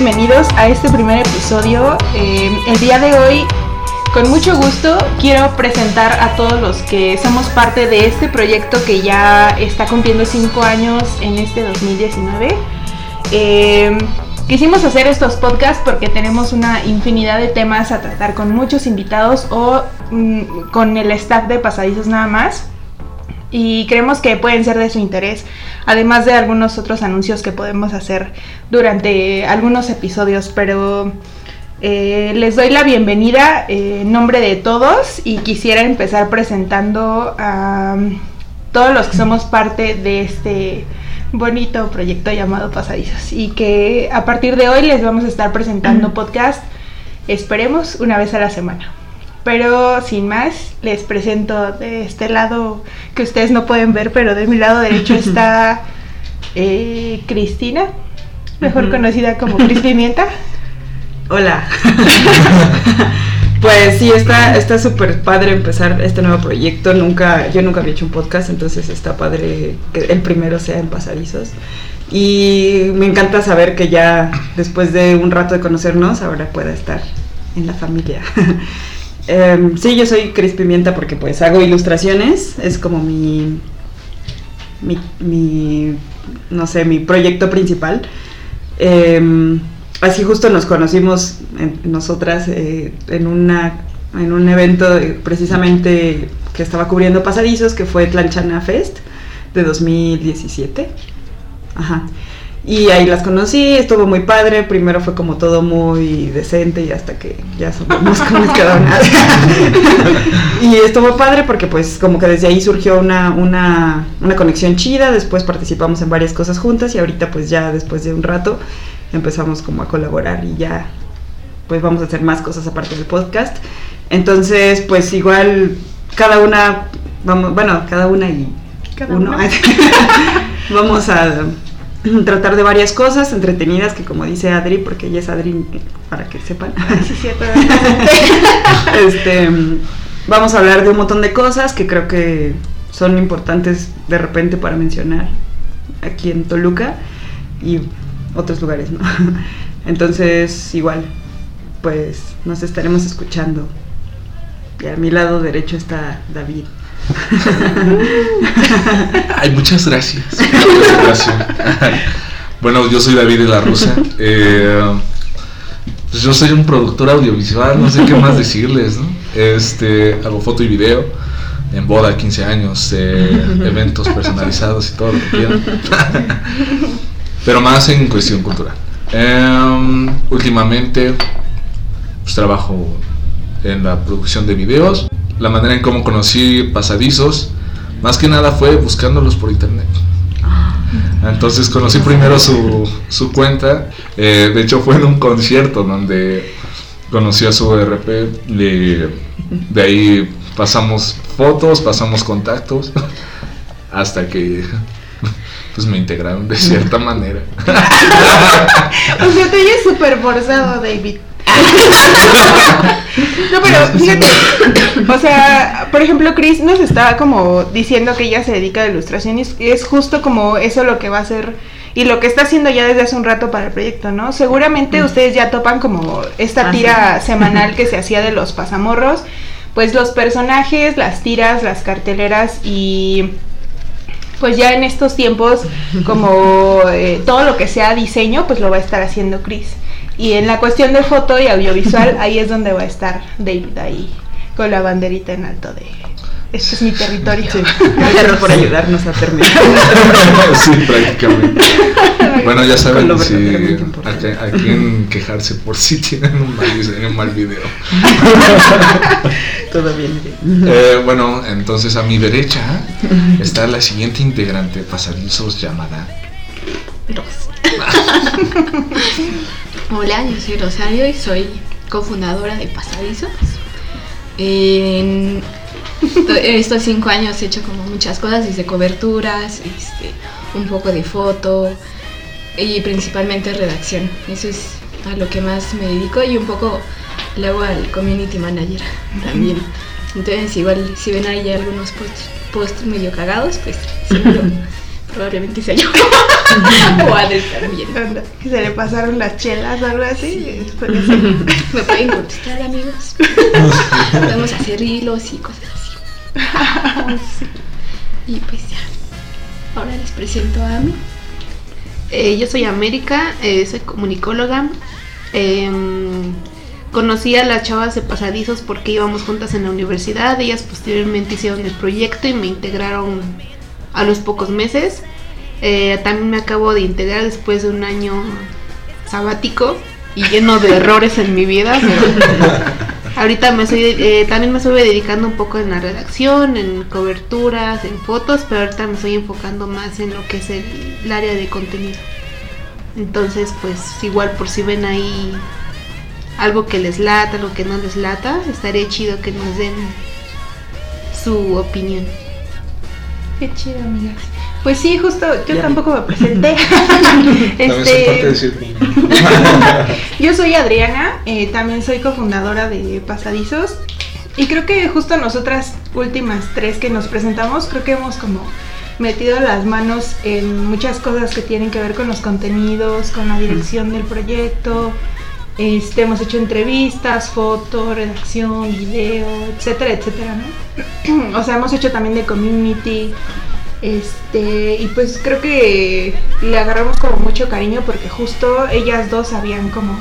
Bienvenidos a este primer episodio. Eh, el día de hoy, con mucho gusto, quiero presentar a todos los que somos parte de este proyecto que ya está cumpliendo 5 años en este 2019. Eh, quisimos hacer estos podcasts porque tenemos una infinidad de temas a tratar con muchos invitados o mm, con el staff de Pasadizos nada más y creemos que pueden ser de su interés, además de algunos otros anuncios que podemos hacer durante algunos episodios, pero eh, les doy la bienvenida eh, en nombre de todos y quisiera empezar presentando a um, todos los que somos parte de este bonito proyecto llamado Pasadizos y que a partir de hoy les vamos a estar presentando podcast, esperemos, una vez a la semana. Pero sin más, les presento de este lado que ustedes no pueden ver, pero de mi lado derecho está eh, Cristina, mejor conocida como Cris Pimienta. Hola. pues sí, está está súper padre empezar este nuevo proyecto. Nunca, yo nunca había hecho un podcast, entonces está padre que el primero sea en Pasadizos. Y me encanta saber que ya después de un rato de conocernos, ahora pueda estar en la familia. Em, sí, yo soy Cris Pimienta porque pues hago ilustraciones, es como mi, mi, no sé, mi proyecto principal. Em, así justo nos conocimos nosotras eh, en, una, en un evento precisamente que estaba cubriendo pasadizos, que fue Tlanchana Fest de 2017. Ajá. Y ahí las conocí, estuvo muy padre. Primero fue como todo muy decente y hasta que ya somos como cada una. y estuvo padre porque pues como que desde ahí surgió una, una, una conexión chida. Después participamos en varias cosas juntas y ahorita pues ya después de un rato empezamos como a colaborar y ya pues vamos a hacer más cosas aparte del podcast. Entonces pues igual cada una, vamos, bueno, cada una y cada uno. vamos a tratar de varias cosas entretenidas que como dice Adri, porque ella es Adri, para que sepan. este, vamos a hablar de un montón de cosas que creo que son importantes de repente para mencionar aquí en Toluca y otros lugares, ¿no? Entonces, igual, pues nos estaremos escuchando. Y a mi lado derecho está David. Ay, muchas gracias. Bueno, yo soy David de la Rosa. Eh, pues yo soy un productor audiovisual, no sé qué más decirles, ¿no? Este, hago foto y video en boda, 15 años, eventos personalizados y todo lo que quieran. Pero más en cuestión cultural. Em, últimamente, pues trabajo en la producción de videos la manera en cómo conocí pasadizos, más que nada fue buscándolos por internet. Entonces conocí primero su, su cuenta, eh, de hecho fue en un concierto donde conocí a su RP, de, ahí pasamos fotos, pasamos contactos, hasta que pues me integraron de cierta manera. o sea, te es súper forzado, David. no, pero fíjate, o sea, por ejemplo, Chris nos estaba como diciendo que ella se dedica a ilustración y es, justo como eso lo que va a hacer y lo que está haciendo ya desde hace un rato para el proyecto, ¿no? Seguramente ustedes ya topan como esta ah, tira semanal que se hacía de los pasamorros, pues los personajes, las tiras, las carteleras y pues ya en estos tiempos como eh, todo lo que sea diseño, pues lo va a estar haciendo Chris. Y en la cuestión de foto y audiovisual, ahí es donde va a estar David ahí, con la banderita en alto de este es mi territorio. Sí. Gracias por ayudarnos a terminar. sí, prácticamente. Bueno, ya saben si a, a, quién quejarse por si tienen un mal un mal video. Todo bien. Eh, bueno, entonces a mi derecha está la siguiente integrante pasadizos llamada Rosa. Hola, yo soy Rosario y soy cofundadora de Pasadizos. En estos cinco años he hecho como muchas cosas, desde coberturas, este, un poco de foto y principalmente redacción. Eso es a lo que más me dedico y un poco le hago al community manager también. Entonces igual si ven ahí algunos posts, posts medio cagados, pues sí, probablemente sea yo. o. Anda, que se le pasaron las chelas o algo así. Me pueden contestar, amigos. Podemos hacer hilos y cosas así. Y pues ya. Ahora les presento a mí. Eh, yo soy América, eh, soy comunicóloga. Em, conocí a las chavas de Pasadizos porque íbamos juntas en la universidad. Ellas posteriormente hicieron el proyecto y me integraron a los pocos meses. Eh, también me acabo de integrar después de un año sabático y lleno de errores en mi vida. ahorita me eh, también me estoy dedicando un poco en la redacción, en coberturas, en fotos, pero ahorita me estoy enfocando más en lo que es el, el área de contenido. Entonces, pues igual por si ven ahí algo que les lata, algo que no les lata, estaría chido que nos den su opinión. Qué chido, amigas. Pues sí, justo, yo Ya. tampoco me presenté. Este, yo soy Adriana, eh, también soy cofundadora de Pasadizos. Y creo que justo nosotras últimas tres que nos presentamos, creo que hemos como metido las manos en muchas cosas que tienen que ver con los contenidos, con la dirección del proyecto. Este, hemos hecho entrevistas, foto, redacción, video, etcétera, etcétera, ¿no? o sea, hemos hecho también de community. Este, y pues creo que le agarramos como mucho cariño porque justo ellas dos habían como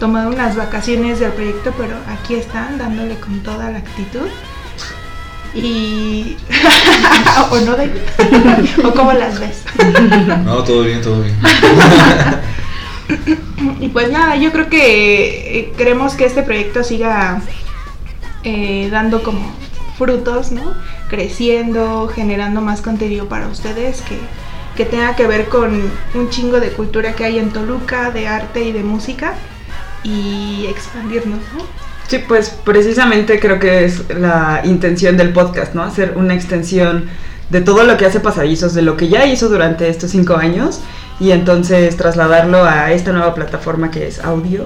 tomado unas vacaciones del proyecto, pero aquí están dándole con toda la actitud. Y. o no, David. o cómo las ves. No, todo bien, todo bien. Y pues nada, yo creo que eh, queremos que este proyecto siga eh, dando como frutos, ¿no? Creciendo, generando más contenido para ustedes que, que tenga que ver con un chingo de cultura que hay en Toluca, de arte y de música y expandirnos, ¿no? Sí, pues precisamente creo que es la intención del podcast, ¿no? Hacer una extensión de todo lo que hace Pasadizos, de lo que ya hizo durante estos cinco años y entonces trasladarlo a esta nueva plataforma que es audio,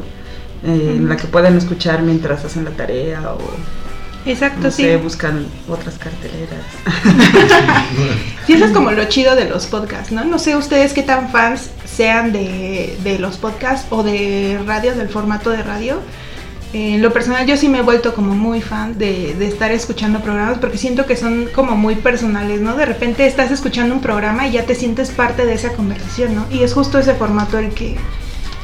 eh, en la que pueden escuchar mientras hacen la tarea o Exacto, no sí. sé, buscan otras carteleras. Sí, eso es como lo chido de los podcasts, ¿no? No sé ustedes qué tan fans sean de, de los podcasts o de radio, del formato de radio. En lo personal yo sí me he vuelto como muy fan de, de estar escuchando programas porque siento que son como muy personales, ¿no? De repente estás escuchando un programa y ya te sientes parte de esa conversación, ¿no? Y es justo ese formato el que,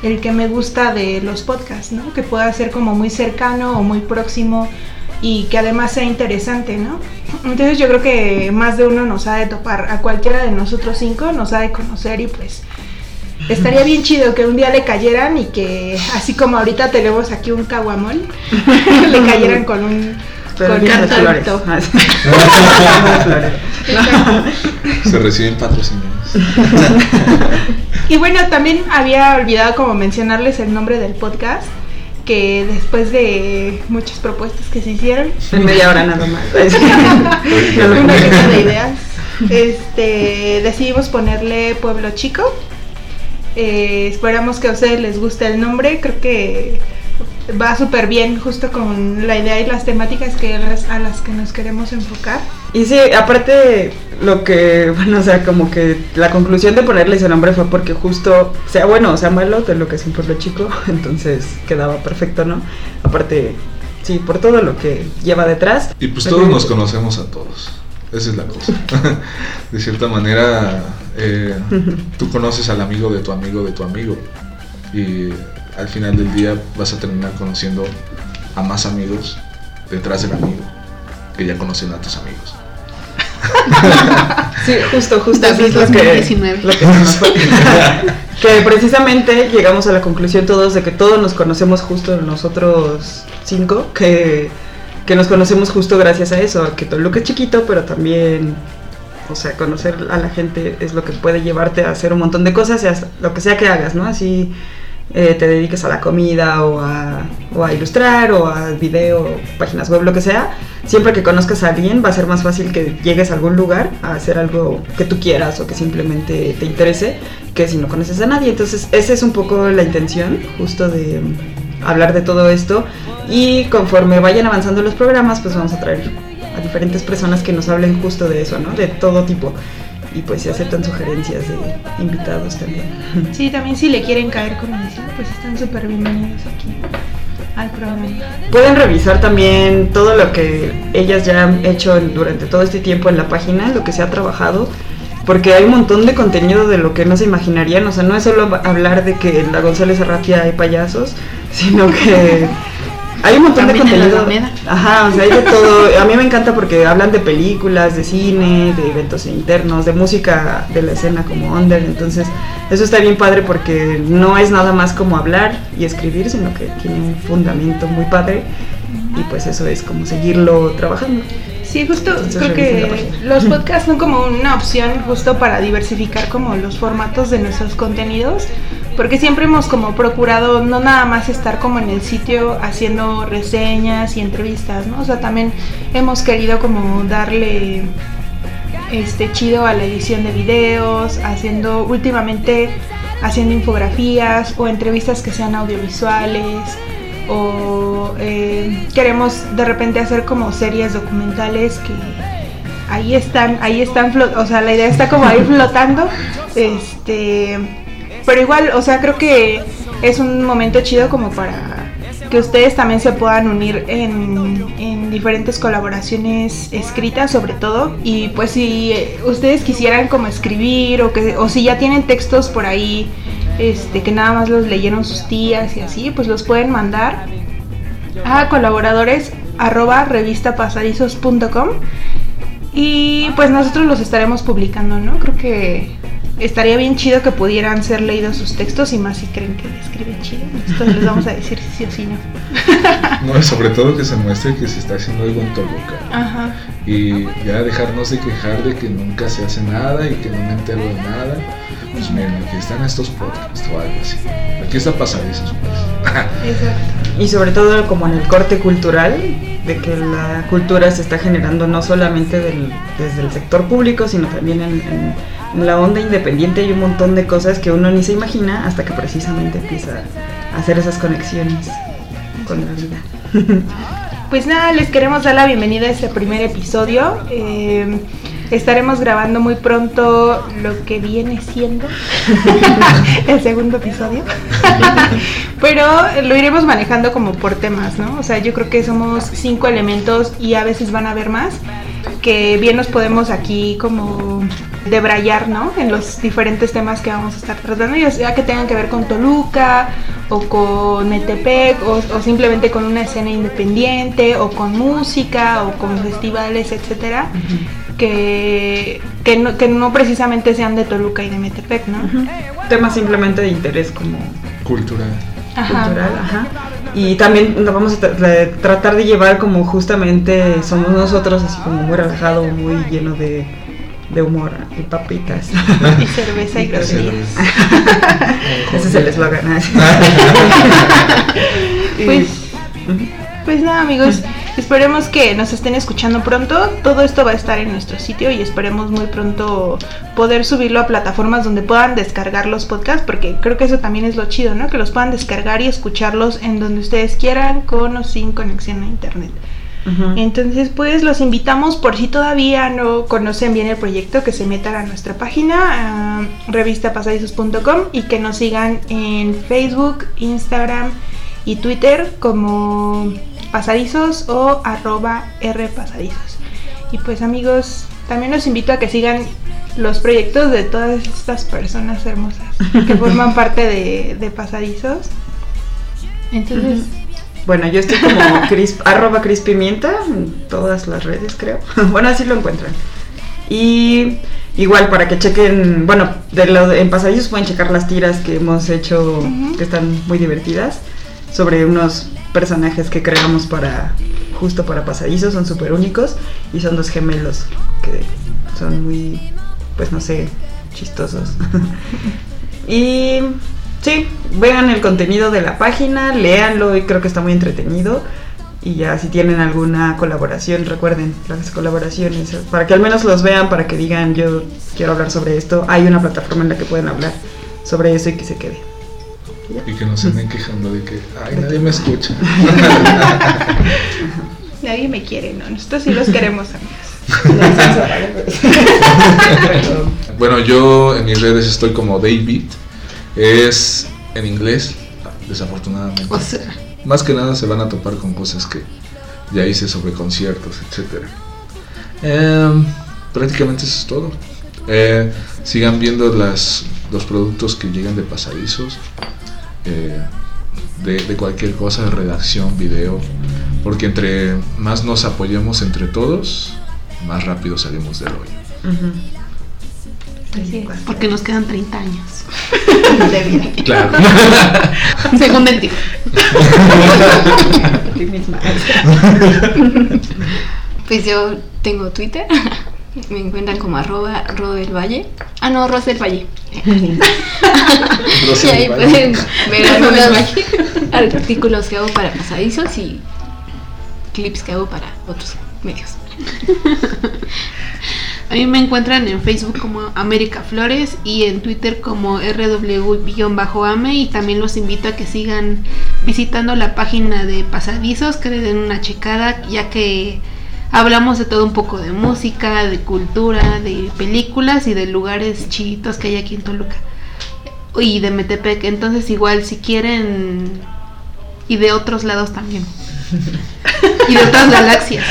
el que me gusta de los podcasts, ¿no? Que pueda ser como muy cercano o muy próximo y que además sea interesante, ¿no? Entonces yo creo que más de uno nos ha de topar, a cualquiera de nosotros cinco nos ha de conocer y pues estaría bien chido que un día le cayeran y que así como ahorita tenemos aquí un caguamón, le cayeran con un Pero con de flores. Ah. Se reciben patrocinios. Y bueno, también había olvidado como mencionarles el nombre del podcast, que después de muchas propuestas que se hicieron, En media hora nada más. una de ideas, este, decidimos ponerle Pueblo Chico. Eh, esperamos que a ustedes les guste el nombre, creo que va súper bien justo con la idea y las temáticas que a las que nos queremos enfocar. Y sí, aparte lo que, bueno, o sea, como que la conclusión de ponerle ese nombre fue porque justo, sea bueno o sea malo, de lo que es un pueblo chico, entonces quedaba perfecto, ¿no? Aparte, sí, por todo lo que lleva detrás. Y pues todos nos conocemos a todos. Esa es la cosa. De cierta manera, eh, tú conoces al amigo de tu amigo de tu amigo. Y al final del día vas a terminar conociendo a más amigos detrás del amigo que ya conocen a tus amigos. Sí, justo, justo. Eso es lo que, 2019. lo que se nos fue. que precisamente llegamos a la conclusión todos de que todos nos conocemos justo nosotros cinco, que, que nos conocemos justo gracias a eso, a que Toluca es chiquito, pero también, o sea, conocer a la gente es lo que puede llevarte a hacer un montón de cosas, sea lo que sea que hagas, ¿no? Así eh, te dediques a la comida o a, o a ilustrar o a video, páginas web, lo que sea, siempre que conozcas a alguien va a ser más fácil que llegues a algún lugar a hacer algo que tú quieras o que simplemente te interese que si no conoces a nadie. Entonces esa es un poco la intención justo de hablar de todo esto y conforme vayan avanzando los programas pues vamos a traer a diferentes personas que nos hablen justo de eso, ¿no? De todo tipo. y pues se aceptan sugerencias de invitados también. Sí, también si le quieren caer con edición, pues están súper bienvenidos aquí al programa. Pueden revisar también todo lo que ellas ya han hecho durante todo este tiempo en la página, lo que se ha trabajado, porque hay un montón de contenido de lo que no se imaginarían, o sea, no es solo hablar de que en la González Arratia hay payasos, sino que hay un montón También de contenido. Ajá, o sea, hay de todo. A mí me encanta porque hablan de películas, de cine, de eventos internos, de música de la escena como under. Entonces, eso está bien padre porque no es nada más como hablar y escribir, sino que tiene un fundamento muy padre. Y pues eso es como seguirlo trabajando. Sí, justo Entonces, creo que los podcasts son como una opción justo para diversificar como los formatos de nuestros contenidos, porque siempre hemos como procurado no nada más estar como en el sitio haciendo reseñas y entrevistas, ¿no? O sea, también hemos querido como darle este chido a la edición de videos, haciendo últimamente haciendo infografías o entrevistas que sean audiovisuales o eh, queremos de repente hacer como series documentales que ahí están, ahí están, o sea, la idea está como ahí flotando, este, pero igual, o sea, creo que es un momento chido como para que ustedes también se puedan unir en, en diferentes colaboraciones escritas sobre todo y pues si eh, ustedes quisieran como escribir o que o si ya tienen textos por ahí este que nada más los leyeron sus tías y así pues los pueden mandar a colaboradores arroba revistapasadizos.com y pues nosotros los estaremos publicando, ¿no? Creo que estaría bien chido que pudieran ser leídos sus textos y más si creen que escriben chido. Nosotros les vamos a decir si sí o si no. No, y sobre todo que se muestre que se está haciendo algo en Toluca. Ajá. Y ya dejarnos de quejar de que nunca se hace nada y que no me entero de nada. Pues miren, aquí están estos podcasts o algo así. Aquí está pasadizos, pues. Exacto. Y sobre todo como en el corte cultural, de que la cultura se está generando no solamente del- desde el sector público, sino también en la onda independiente hay un montón de cosas que uno ni se imagina hasta que precisamente empieza a hacer esas conexiones con la vida. Pues nada, les queremos dar la bienvenida a este primer episodio. Eh, estaremos grabando muy pronto lo que viene siendo el segundo episodio. Pero lo iremos manejando como por temas, ¿no? O sea, yo creo que somos cinco elementos y a veces van a haber más que bien nos podemos aquí como debrayar, ¿no? En los diferentes temas que vamos a estar tratando, ya sea que tengan que ver con Toluca o con Metepec o, o simplemente con una escena independiente o con música o con festivales, etcétera, que, que, no, que no precisamente sean de Toluca y de Metepec, ¿no? Temas simplemente de interés como Cultural. Ajá. cultural, ajá. Y también lo vamos a tra- tratar de llevar como justamente somos nosotros, así como muy relajado, muy lleno de, de humor y papitas. Y cerveza y groserías. Ese es el eslogan. Pues, pues nada amigos, esperemos que nos estén escuchando pronto. Todo esto va a estar en nuestro sitio y esperemos muy pronto poder subirlo a plataformas donde puedan descargar los podcasts, porque creo que eso también es lo chido, ¿no? Que los puedan descargar y escucharlos en donde ustedes quieran, con o sin conexión a internet. Entonces, pues los invitamos por si todavía no conocen bien el proyecto, que se metan a nuestra página, a revistapasadizos.com y que nos sigan en Facebook, Instagram y Twitter como pasadizos o arroba rpasadizos. Y pues amigos, también los invito a que sigan los proyectos de todas estas personas hermosas que forman parte de, de pasadizos. Entonces, Bueno, yo estoy como Cris, arroba Cris Pimienta en todas las redes, creo. bueno, así lo encuentran. Y igual para que chequen, bueno, de lo de- en pasadizos pueden checar las tiras que hemos hecho, que están muy divertidas, sobre unos personajes que creamos para, justo para pasadizos, son súper únicos y son dos gemelos que son muy, pues no sé, chistosos. y sí, vean el contenido de la página, léanlo y creo que está muy entretenido. Y ya si tienen alguna colaboración, recuerden las colaboraciones, para que al menos los vean, para que digan yo quiero hablar sobre esto. Hay una plataforma en la que pueden hablar sobre eso y que se quede. Y que no se anden quejando de que, ay, nadie me escucha. nadie me quiere, ¿no? Nosotros sí los queremos, amigos. bueno, yo en mis redes estoy como David es en inglés, desafortunadamente. O sea. Más que nada se van a topar con cosas que ya hice sobre conciertos, etc. Em, prácticamente eso es todo. Eh, sigan viendo las, los productos que llegan de pasadizos, eh, de, cualquier cosa, de redacción, video, porque entre más nos apoyemos entre todos, más rápido salimos del hoyo. Uh. Porque nos quedan 30 años de vida. Claro. Según el Pues yo tengo Twitter. Me encuentran como arroba Rodel Valle. Ah, no, Ros del Valle. y ahí pueden ver artículos que hago para pasadizos y clips que hago para otros medios. A mí me encuentran en Facebook como América Flores y en Twitter como RW-AME y también los invito a que sigan visitando la página de Pasadizos, que le den una checada, ya que hablamos de todo un poco de música, de cultura, de películas y de lugares chiquitos que hay aquí en Toluca y de Metepec. Entonces igual si quieren y de otros lados también. Y de otras galaxias.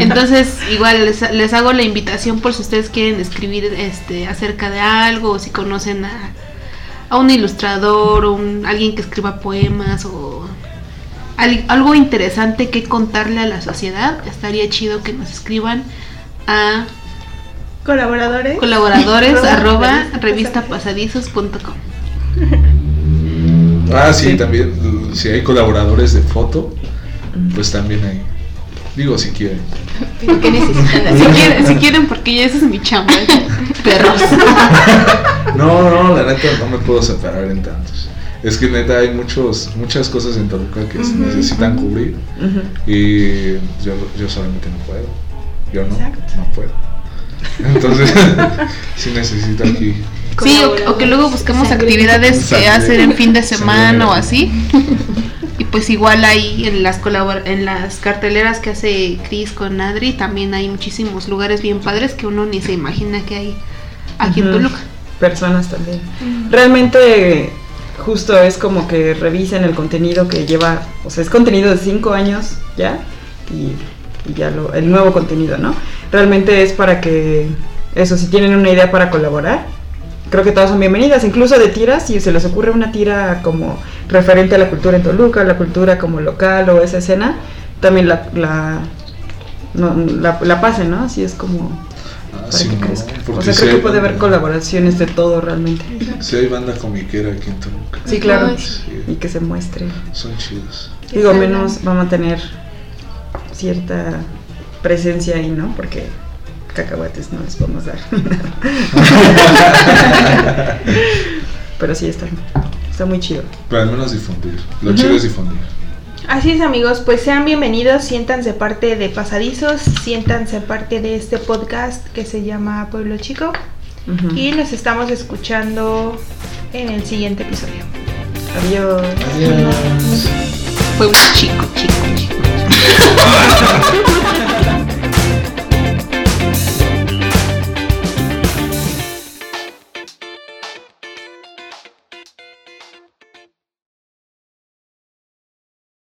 Entonces, igual les, les hago la invitación por si ustedes quieren escribir este acerca de algo, o si conocen a, a un ilustrador, o un, alguien que escriba poemas, o al- algo interesante que contarle a la sociedad, estaría chido que nos escriban a Colaboradores. colaboradores Arroba arroba revistapasadizos. revistapasadizos.com. Ah, sí, también. Si hay colaboradores de foto, pues también hay. Digo, si quieren. ¿Pero qué necesitan Si quieren, si quieren, porque ya esa es mi chamba. Perros. No, no, la neta no me puedo separar en tantos. Es que neta hay muchos, muchas cosas en Toluca que se necesitan cubrir y yo, yo solamente no puedo. Yo no, Exacto. no puedo. Entonces, sí necesito aquí. Sí, o, o que luego busquemos actividades que hacer en fin de semana o así. Y pues igual ahí en las colabor en las carteleras que hace Chris con Adri también hay muchísimos lugares bien padres que uno ni se imagina que hay aquí en Ujú. Toluca. Personas también. Realmente, justo es como que revisen el contenido que lleva, o sea, es contenido de 5 años ya, y, y ya lo, el nuevo contenido, ¿no? Realmente es para que, eso, si tienen una idea para colaborar, creo que todas son bienvenidas, incluso de tiras, si se les ocurre una tira como referente a la cultura en Toluca, la cultura como local o esa escena, también la, la, no, la, la pasen, ¿no? Así es como Ah, para sí, que no, crezca. O sea, creo que puede haber colaboraciones de todo realmente. Sí hay banda comiquera aquí en Toluca. Sí, claro. Sí, Y que se muestre. son chidos. Digo, menos vamos a tener cierta presencia ahí, ¿no? Porque cacahuates no les podemos dar. Pero sí, está, está muy chido. Pero al menos difundir. Lo Ujú. chido es difundir. Así es amigos, pues sean bienvenidos, siéntanse parte de Pasadizos, siéntanse parte de este podcast que se llama Pueblo Chico y nos estamos escuchando en el siguiente episodio. Adiós. Adiós. Fue un chico, chico, chico.